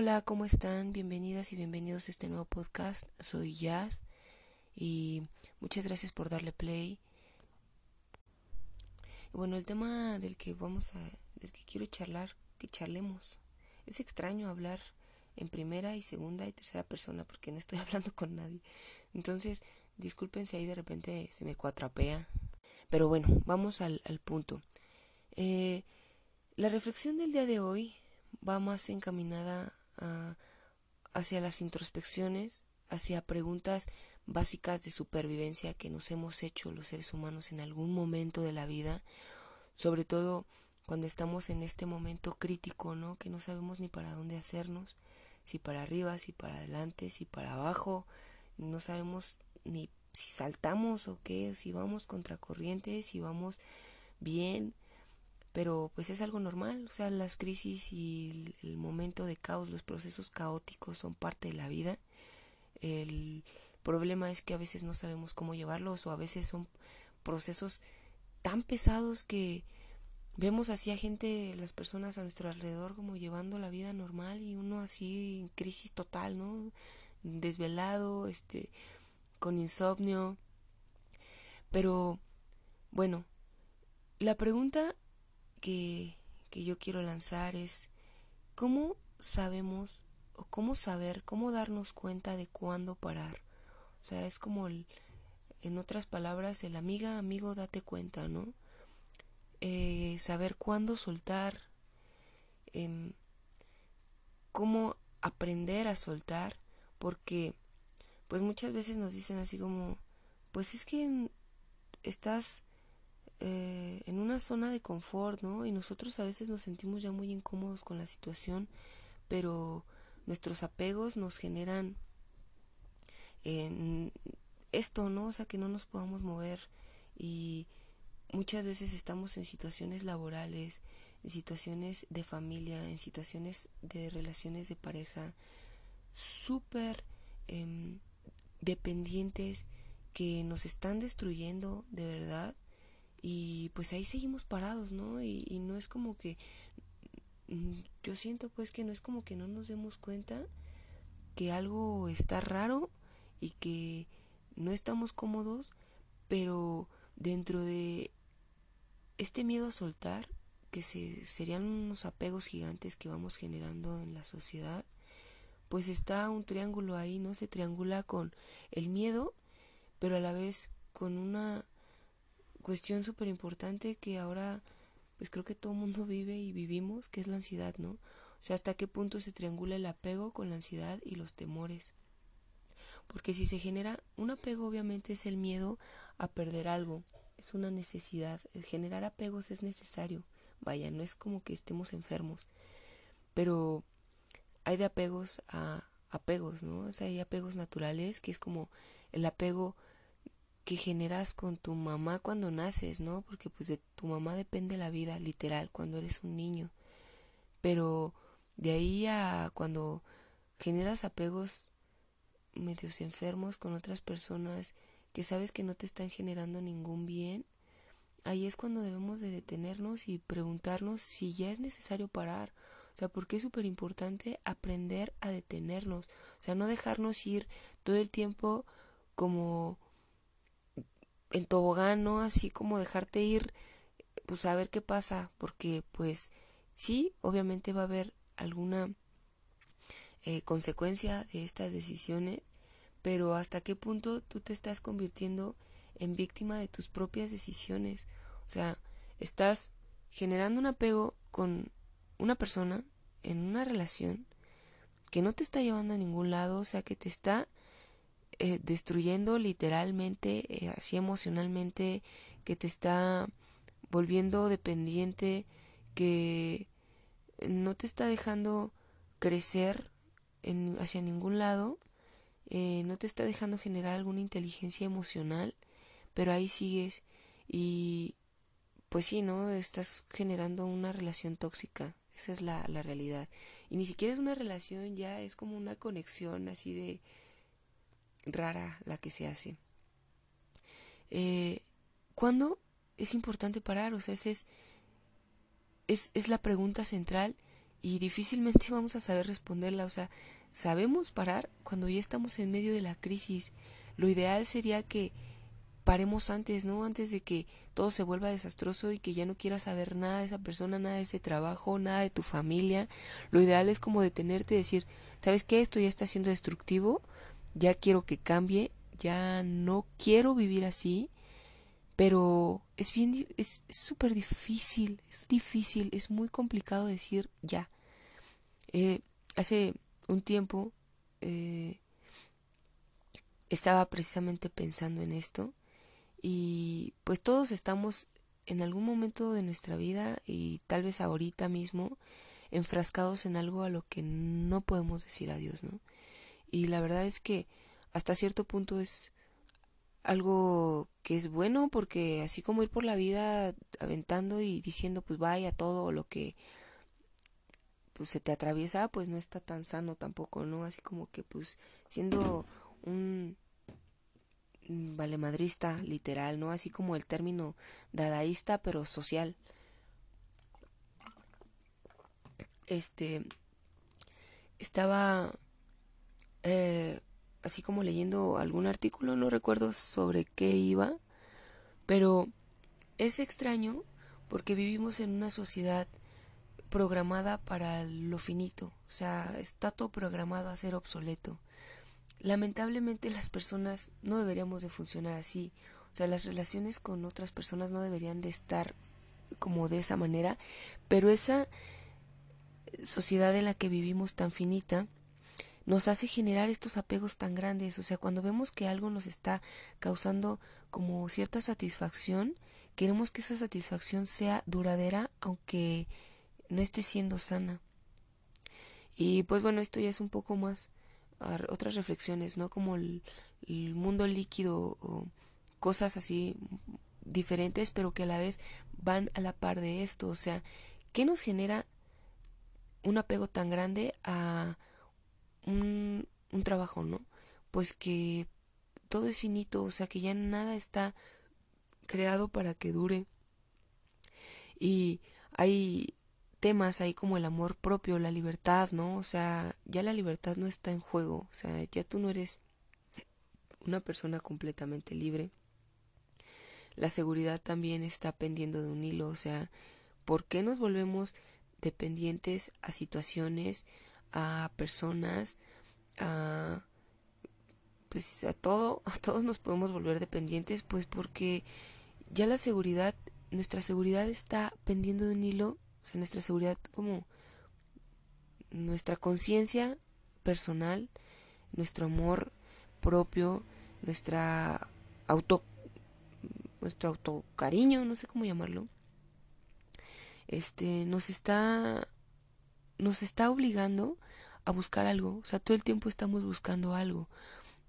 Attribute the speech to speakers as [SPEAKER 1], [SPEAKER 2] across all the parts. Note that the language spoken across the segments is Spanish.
[SPEAKER 1] Hola, ¿cómo están? Bienvenidas y bienvenidos a este nuevo podcast. Soy Jazz y muchas gracias por darle play. Bueno, el tema del que vamos a, del que quiero charlar, que charlemos. Es extraño hablar en primera y segunda y tercera persona porque no estoy hablando con nadie. Entonces, disculpen si ahí de repente se me cuatrapea. Pero bueno, vamos al, al punto. Eh, la reflexión del día de hoy va más encaminada hacia las introspecciones, hacia preguntas básicas de supervivencia que nos hemos hecho los seres humanos en algún momento de la vida, sobre todo cuando estamos en este momento crítico, ¿no? Que no sabemos ni para dónde hacernos, si para arriba, si para adelante, si para abajo, no sabemos ni si saltamos o qué, si vamos contra corriente, si vamos bien, pero pues es algo normal, o sea, las crisis y el, momento de caos, los procesos caóticos son parte de la vida. El problema es que a veces no sabemos cómo llevarlos o a veces son procesos tan pesados que vemos así a gente, las personas a nuestro alrededor como llevando la vida normal y uno así en crisis total, ¿no? Desvelado, este, con insomnio. Pero, bueno, la pregunta que, que yo quiero lanzar es cómo sabemos o cómo saber, cómo darnos cuenta de cuándo parar. O sea, es como el, en otras palabras, el amiga, amigo, date cuenta, ¿no? Eh, saber cuándo soltar, eh, cómo aprender a soltar, porque pues muchas veces nos dicen así como, pues es que estás eh, en una zona de confort, ¿no? Y nosotros a veces nos sentimos ya muy incómodos con la situación, pero nuestros apegos nos generan esto, ¿no? O sea, que no nos podamos mover y muchas veces estamos en situaciones laborales, en situaciones de familia, en situaciones de relaciones de pareja súper em, dependientes que nos están destruyendo de verdad y pues ahí seguimos parados, ¿no? Y, y, no es como que mm, yo siento pues que no es como que no nos demos cuenta que algo está raro y que no estamos cómodos, pero dentro de este miedo a soltar, que se, serían unos apegos gigantes que vamos generando en la sociedad, pues está un triángulo ahí, ¿no? Se triangula con el miedo, pero a la vez con una cuestión súper importante que ahora pues creo que todo el mundo vive y vivimos, que es la ansiedad, ¿no? O sea, hasta qué punto se triangula el apego con la ansiedad y los temores. Porque si se genera un apego, obviamente es el miedo a perder algo, es una necesidad. El generar apegos es necesario. Vaya, no es como que estemos enfermos. Pero hay de apegos a apegos, ¿no? O sea, hay apegos naturales, que es como el apego que generas con tu mamá cuando naces, ¿no? Porque pues de tu mamá depende la vida, literal, cuando eres un niño. Pero de ahí a cuando generas apegos medios enfermos con otras personas que sabes que no te están generando ningún bien, ahí es cuando debemos de detenernos y preguntarnos si ya es necesario parar. O sea, porque es súper importante aprender a detenernos. O sea, no dejarnos ir todo el tiempo como en tobogán, ¿no? Así como dejarte ir, pues a ver qué pasa, porque pues sí, obviamente va a haber alguna eh, consecuencia de estas decisiones, pero hasta qué punto tú te estás convirtiendo en víctima de tus propias decisiones. O sea, estás generando un apego con una persona en una relación que no te está llevando a ningún lado, o sea, que te está eh, destruyendo literalmente, eh, así emocionalmente, que te está volviendo dependiente, que no te está dejando crecer en, hacia ningún lado, eh, no te está dejando generar alguna inteligencia emocional, pero ahí sigues y pues sí, ¿no? Estás generando una relación tóxica, esa es la, la realidad. Y ni siquiera es una relación, ya es como una conexión así de rara la que se hace. Eh, ¿Cuándo es importante parar? O sea, esa es, es, es la pregunta central y difícilmente vamos a saber responderla. O sea, sabemos parar cuando ya estamos en medio de la crisis. Lo ideal sería que paremos antes, ¿no? Antes de que todo se vuelva desastroso y que ya no quieras saber nada de esa persona, nada de ese trabajo, nada de tu familia. Lo ideal es como detenerte y decir, ¿sabes qué? Esto ya está siendo destructivo, ya quiero que cambie, ya no quiero vivir así, pero es bien, es súper difícil, es difícil, es muy complicado decir ya. Eh, hace un tiempo eh, estaba precisamente pensando en esto y pues todos estamos en algún momento de nuestra vida y tal vez ahorita mismo enfrascados en algo a lo que no podemos decir adiós, ¿no? Y la verdad es que hasta cierto punto es algo que es bueno porque así como ir por la vida aventando y diciendo pues vaya todo lo que pues se te atraviesa pues no está tan sano tampoco no así como que pues siendo un valemadrista literal no así como el término dadaísta pero social. Este estaba eh, así como leyendo algún artículo, no recuerdo sobre qué iba, pero es extraño porque vivimos en una sociedad programada para lo finito, o sea, está todo programado a ser obsoleto. Lamentablemente las personas no deberíamos de funcionar así, o sea, las relaciones con otras personas no deberían de estar como de esa manera, pero esa sociedad en la que vivimos tan finita nos hace generar estos apegos tan grandes. O sea, cuando vemos que algo nos está causando como cierta satisfacción, queremos que esa satisfacción sea duradera, aunque no esté siendo sana. Y pues bueno, esto ya es un poco más otras reflexiones, ¿no? Como el, mundo líquido o cosas así diferentes, pero que a la vez van a la par de esto. O sea, ¿qué nos genera un apego tan grande a un, trabajo, ¿no? Pues que todo es finito, o sea que ya nada está creado para que dure. Y hay temas ahí como el amor propio, la libertad, ¿no? O sea, ya la libertad no está en juego, o sea, ya tú no eres una persona completamente libre. La seguridad también está pendiendo de un hilo, o sea, ¿por qué nos volvemos dependientes a situaciones, a personas, a pues a todo, a todos nos podemos volver dependientes, pues porque ya la seguridad, nuestra seguridad está pendiendo de un hilo, o sea, nuestra seguridad como nuestra conciencia personal, nuestro amor propio, nuestra auto nuestro autocariño, no sé cómo llamarlo. Este nos está nos está obligando a buscar algo, o sea, todo el tiempo estamos buscando algo.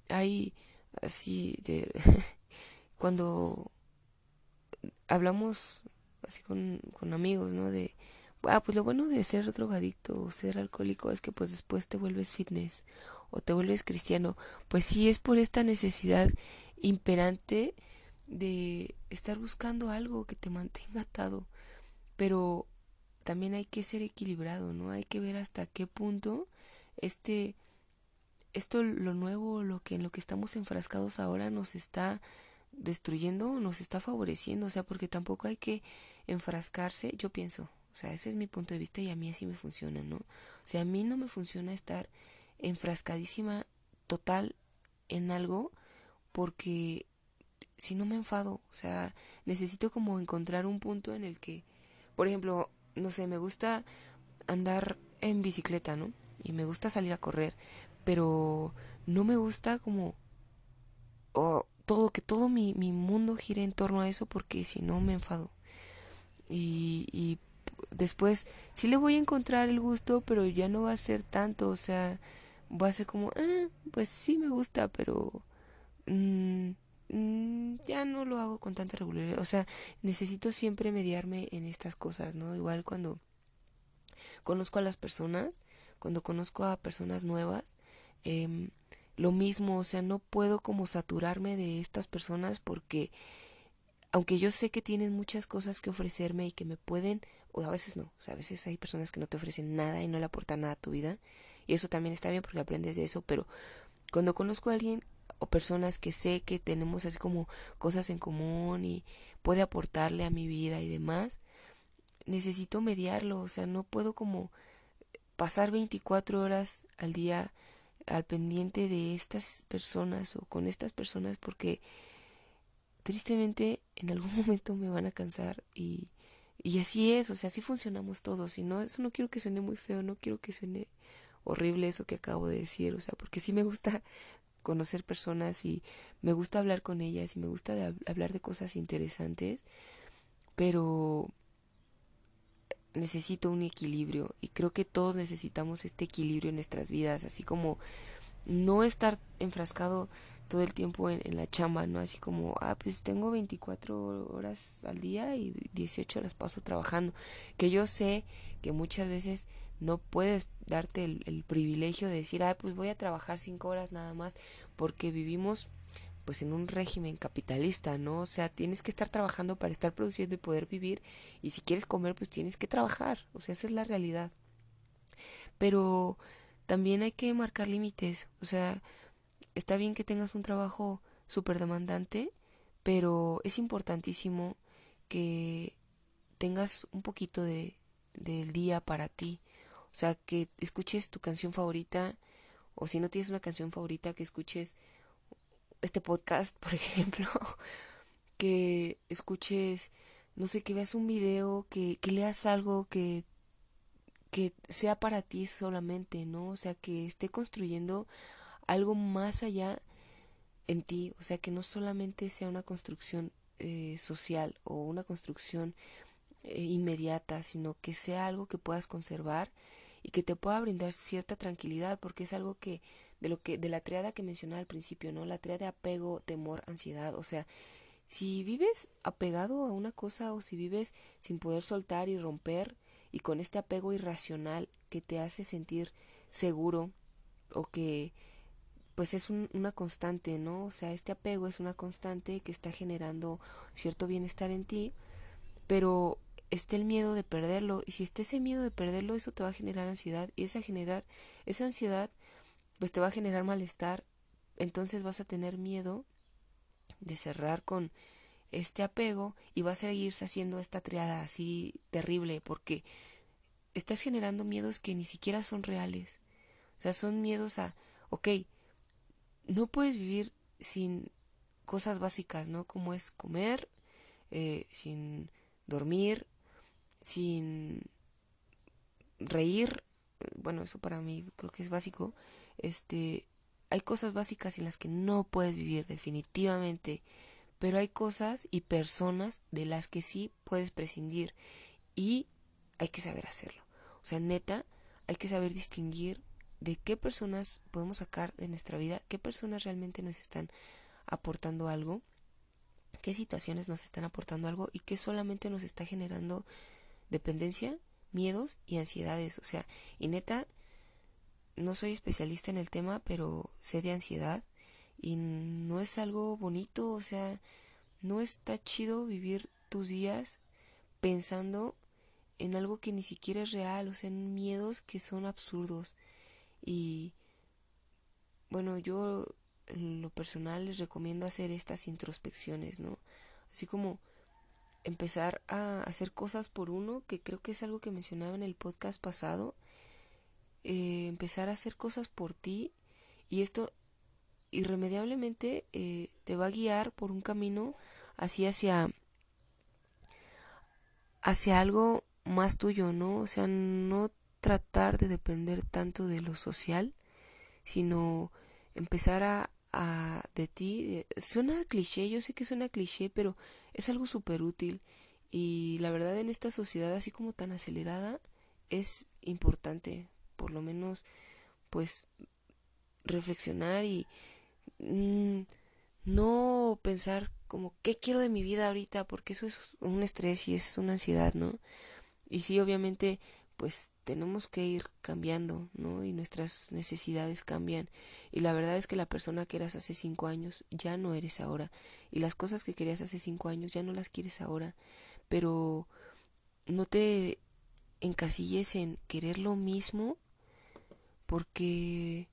[SPEAKER 1] Hay así de cuando hablamos así con, con amigos, ¿no? De, ah, pues lo bueno de ser drogadicto o ser alcohólico es que pues después te vuelves fitness o te vuelves cristiano. Pues sí, es por esta necesidad imperante de estar buscando algo que te mantenga atado. Pero también hay que ser equilibrado, ¿no? Hay que ver hasta qué punto este esto lo nuevo, lo que en lo que estamos enfrascados ahora nos está destruyendo o nos está favoreciendo, o sea, porque tampoco hay que enfrascarse, yo pienso, o sea, ese es mi punto de vista y a mí así me funciona, ¿no? O sea, a mí no me funciona estar enfrascadísima total en algo porque si no me enfado, o sea, necesito como encontrar un punto en el que, por ejemplo, no sé, me gusta andar en bicicleta, ¿no? Y me gusta salir a correr, pero no me gusta como todo, que todo mi, mi mundo gire en torno a eso porque si no me enfado. Y, y después sí le voy a encontrar el gusto, pero ya no va a ser tanto, o sea, va a ser como, ah, pues sí me gusta, pero mm, mm, ya no lo hago con tanta regularidad. O sea, necesito siempre mediarme en estas cosas, ¿no? Igual cuando conozco a las personas, cuando conozco a personas nuevas, eh, lo mismo, o sea, no puedo como saturarme de estas personas porque aunque yo sé que tienen muchas cosas que ofrecerme y que me pueden, o a veces no, o sea, a veces hay personas que no te ofrecen nada y no le aportan nada a tu vida, y eso también está bien porque aprendes de eso, pero cuando conozco a alguien o personas que sé que tenemos así como cosas en común y puede aportarle a mi vida y demás, necesito mediarlo, o sea, no puedo como pasar 24 horas al día al pendiente de estas personas o con estas personas porque tristemente en algún momento me van a cansar y, y así es, o sea, así funcionamos todos. Y no, eso no quiero que suene muy feo, no quiero que suene horrible eso que acabo de decir, o sea, porque sí me gusta conocer personas y me gusta hablar con ellas y me gusta hablar de cosas interesantes, pero necesito un equilibrio y creo que todos necesitamos este equilibrio en nuestras vidas, así como no estar enfrascado todo el tiempo en, la chamba, ¿no? Así como, ah, pues tengo 24 horas al día y 18 las paso trabajando. Que yo sé que muchas veces no puedes darte el, privilegio de decir, ah, pues voy a trabajar 5 horas nada más, porque vivimos pues en un régimen capitalista, ¿no? O sea, tienes que estar trabajando para estar produciendo y poder vivir y si quieres comer, pues tienes que trabajar, o sea, esa es la realidad. Pero también hay que marcar límites, o sea, está bien que tengas un trabajo súper demandante, pero es importantísimo que tengas un poquito de del día para ti, o sea, que escuches tu canción favorita o si no tienes una canción favorita que escuches este podcast, por ejemplo, que escuches, no sé, que veas un video, que, leas algo que, que sea para ti solamente, ¿no? O sea, que esté construyendo algo más allá en ti, o sea, que no solamente sea una construcción eh, social o una construcción eh, inmediata, sino que sea algo que puedas conservar y que te pueda brindar cierta tranquilidad, porque es algo que de lo que de la triada que mencionaba al principio, ¿no? La triada de apego, temor, ansiedad, o sea, si vives apegado a una cosa o si vives sin poder soltar y romper y con este apego irracional que te hace sentir seguro o que pues es una constante, ¿no? O sea, este apego es una constante que está generando cierto bienestar en ti, pero está el miedo de perderlo y si está ese miedo de perderlo, eso te va a generar ansiedad y esa generar esa ansiedad pues te va a generar malestar, entonces vas a tener miedo de cerrar con este apego y vas a seguirse haciendo esta triada así terrible porque estás generando miedos que ni siquiera son reales. O sea, son miedos a, ok, no puedes vivir sin cosas básicas, ¿no? Como es comer, eh, sin dormir, sin reír, bueno, eso para mí creo que es básico, este, hay cosas básicas en las que no puedes vivir definitivamente, pero hay cosas y personas de las que sí puedes prescindir y hay que saber hacerlo. O sea, neta, hay que saber distinguir de qué personas podemos sacar de nuestra vida, qué personas realmente nos están aportando algo, qué situaciones nos están aportando algo y qué solamente nos está generando dependencia, miedos y ansiedades. O sea, y neta, no soy especialista en el tema, pero sé de ansiedad y no es algo bonito, o sea, no está chido vivir tus días pensando en algo que ni siquiera es real, o sea, en miedos que son absurdos. Y bueno, yo en lo personal les recomiendo hacer estas introspecciones, ¿no? Así como empezar a hacer cosas por uno, que creo que es algo que mencionaba en el podcast pasado, eh, empezar a hacer cosas por ti y esto irremediablemente eh, te va a guiar por un camino así hacia hacia algo más tuyo, ¿no? O sea, no tratar de depender tanto de lo social, sino empezar a, a de ti. Suena cliché, yo sé que suena cliché, pero es algo súper útil y la verdad en esta sociedad así como tan acelerada es importante por lo menos pues reflexionar y mm, no pensar como qué quiero de mi vida ahorita porque eso es un estrés y es una ansiedad, ¿no? Y sí, obviamente pues tenemos que ir cambiando, ¿no? Y nuestras necesidades cambian. Y la verdad es que la persona que eras hace cinco años ya no eres ahora. Y las cosas que querías hace cinco años ya no las quieres ahora. Pero no te encasilles en querer lo mismo porque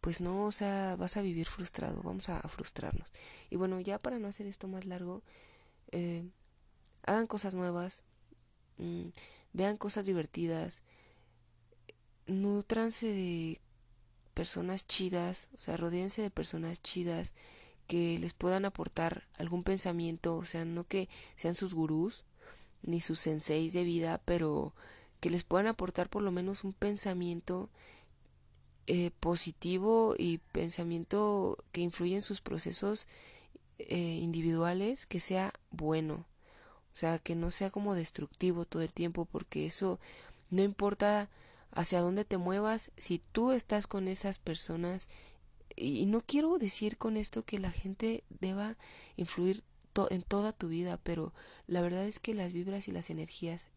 [SPEAKER 1] pues no, o sea, vas a vivir frustrado, vamos a, frustrarnos. Y bueno, ya para no hacer esto más largo, eh, hagan cosas nuevas, mm, vean cosas divertidas, nutranse de personas chidas, o sea, rodeense de personas chidas que les puedan aportar algún pensamiento, o sea, no que sean sus gurús ni sus senseis de vida, pero que les puedan aportar por lo menos un pensamiento eh, positivo y pensamiento que influye en sus procesos eh, individuales que sea bueno. O sea, que no sea como destructivo todo el tiempo, porque eso no importa hacia dónde te muevas, si tú estás con esas personas, y no quiero decir con esto que la gente deba influir en toda tu vida, pero la verdad es que las vibras y las energías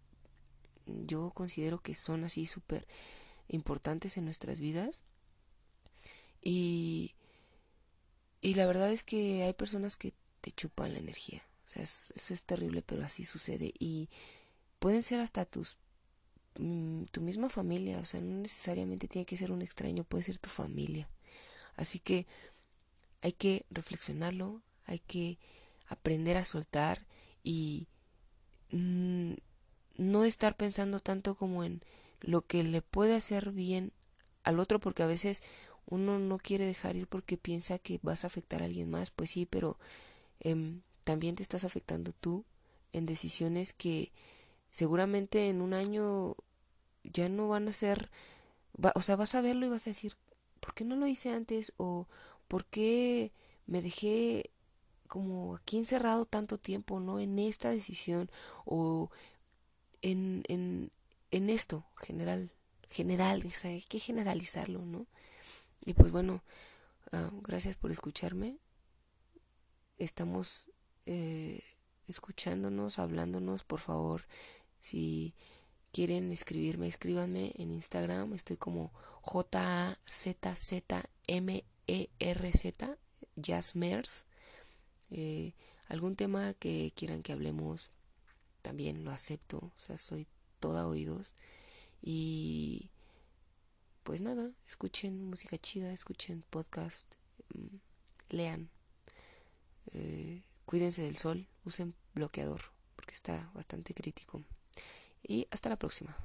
[SPEAKER 1] yo considero que son así súper importantes en nuestras vidas. Y, y la verdad es que hay personas que te chupan la energía. Sea, eso es terrible, pero así sucede. Y pueden ser hasta tus mm, tu misma familia, o sea, no necesariamente tiene que ser un extraño, puede ser tu familia. Así que hay que reflexionarlo, hay que aprender a soltar y mm, no estar pensando tanto como en lo que le puede hacer bien al otro, porque a veces uno no quiere dejar ir porque piensa que vas a afectar a alguien más, pues sí, pero em, también te estás afectando tú en decisiones que seguramente en un año ya no van a ser, o sea, vas a verlo y vas a decir, ¿por qué no lo hice antes? o ¿por qué me dejé como aquí encerrado tanto tiempo, ¿no? En esta decisión o en, en, en esto general, general, hay que generalizarlo, ¿no? Y pues bueno, ah, gracias por escucharme. Estamos eh, escuchándonos, hablándonos, por favor, si quieren escribirme, escríbanme en Instagram, estoy como J Z Z M E R Z Jazzmers. Eh, algún tema que quieran que hablemos también lo acepto, o sea, soy toda oídos. Y pues nada, escuchen música chida, escuchen podcast, mm, lean, eh, cuídense del sol, usen bloqueador, porque está bastante crítico. Y hasta la próxima.